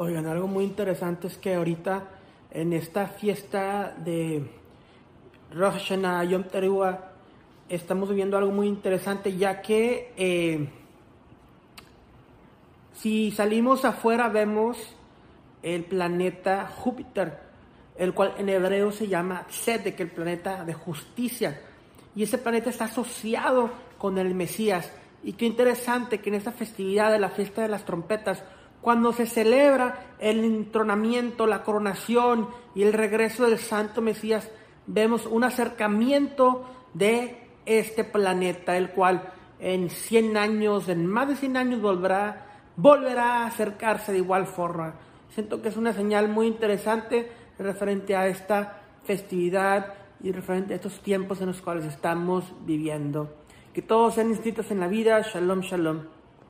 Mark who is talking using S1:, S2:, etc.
S1: Oigan, algo muy interesante es que ahorita en esta fiesta de Rosh Hashanah, Yom Teruah, estamos viviendo algo muy interesante ya que eh, si salimos afuera vemos el planeta Júpiter, el cual en hebreo se llama Tzedek, el planeta de justicia. Y ese planeta está asociado con el Mesías. Y qué interesante que en esta festividad de la fiesta de las trompetas, cuando se celebra el entronamiento, la coronación y el regreso del Santo Mesías, vemos un acercamiento de este planeta, el cual en 100 años, en más de 100 años volverá, volverá a acercarse de igual forma. Siento que es una señal muy interesante referente a esta festividad y referente a estos tiempos en los cuales estamos viviendo. Que todos sean inscritos en la vida. Shalom, shalom.